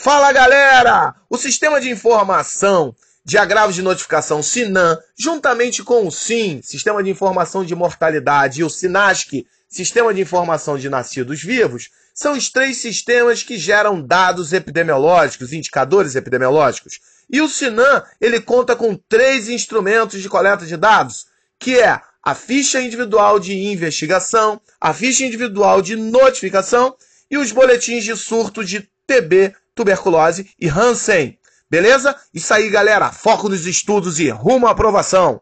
Fala galera! O Sistema de Informação de Agravos de Notificação SINAM, juntamente com o SIM, Sistema de Informação de Mortalidade, e o SINASC, Sistema de Informação de Nascidos Vivos, são os três sistemas que geram dados epidemiológicos, indicadores epidemiológicos. E o SINAM, ele conta com três instrumentos de coleta de dados, que é a ficha individual de investigação, a ficha individual de notificação e os boletins de surto de TB tuberculose e Hansen. Beleza? Isso aí, galera. Foco nos estudos e rumo à aprovação.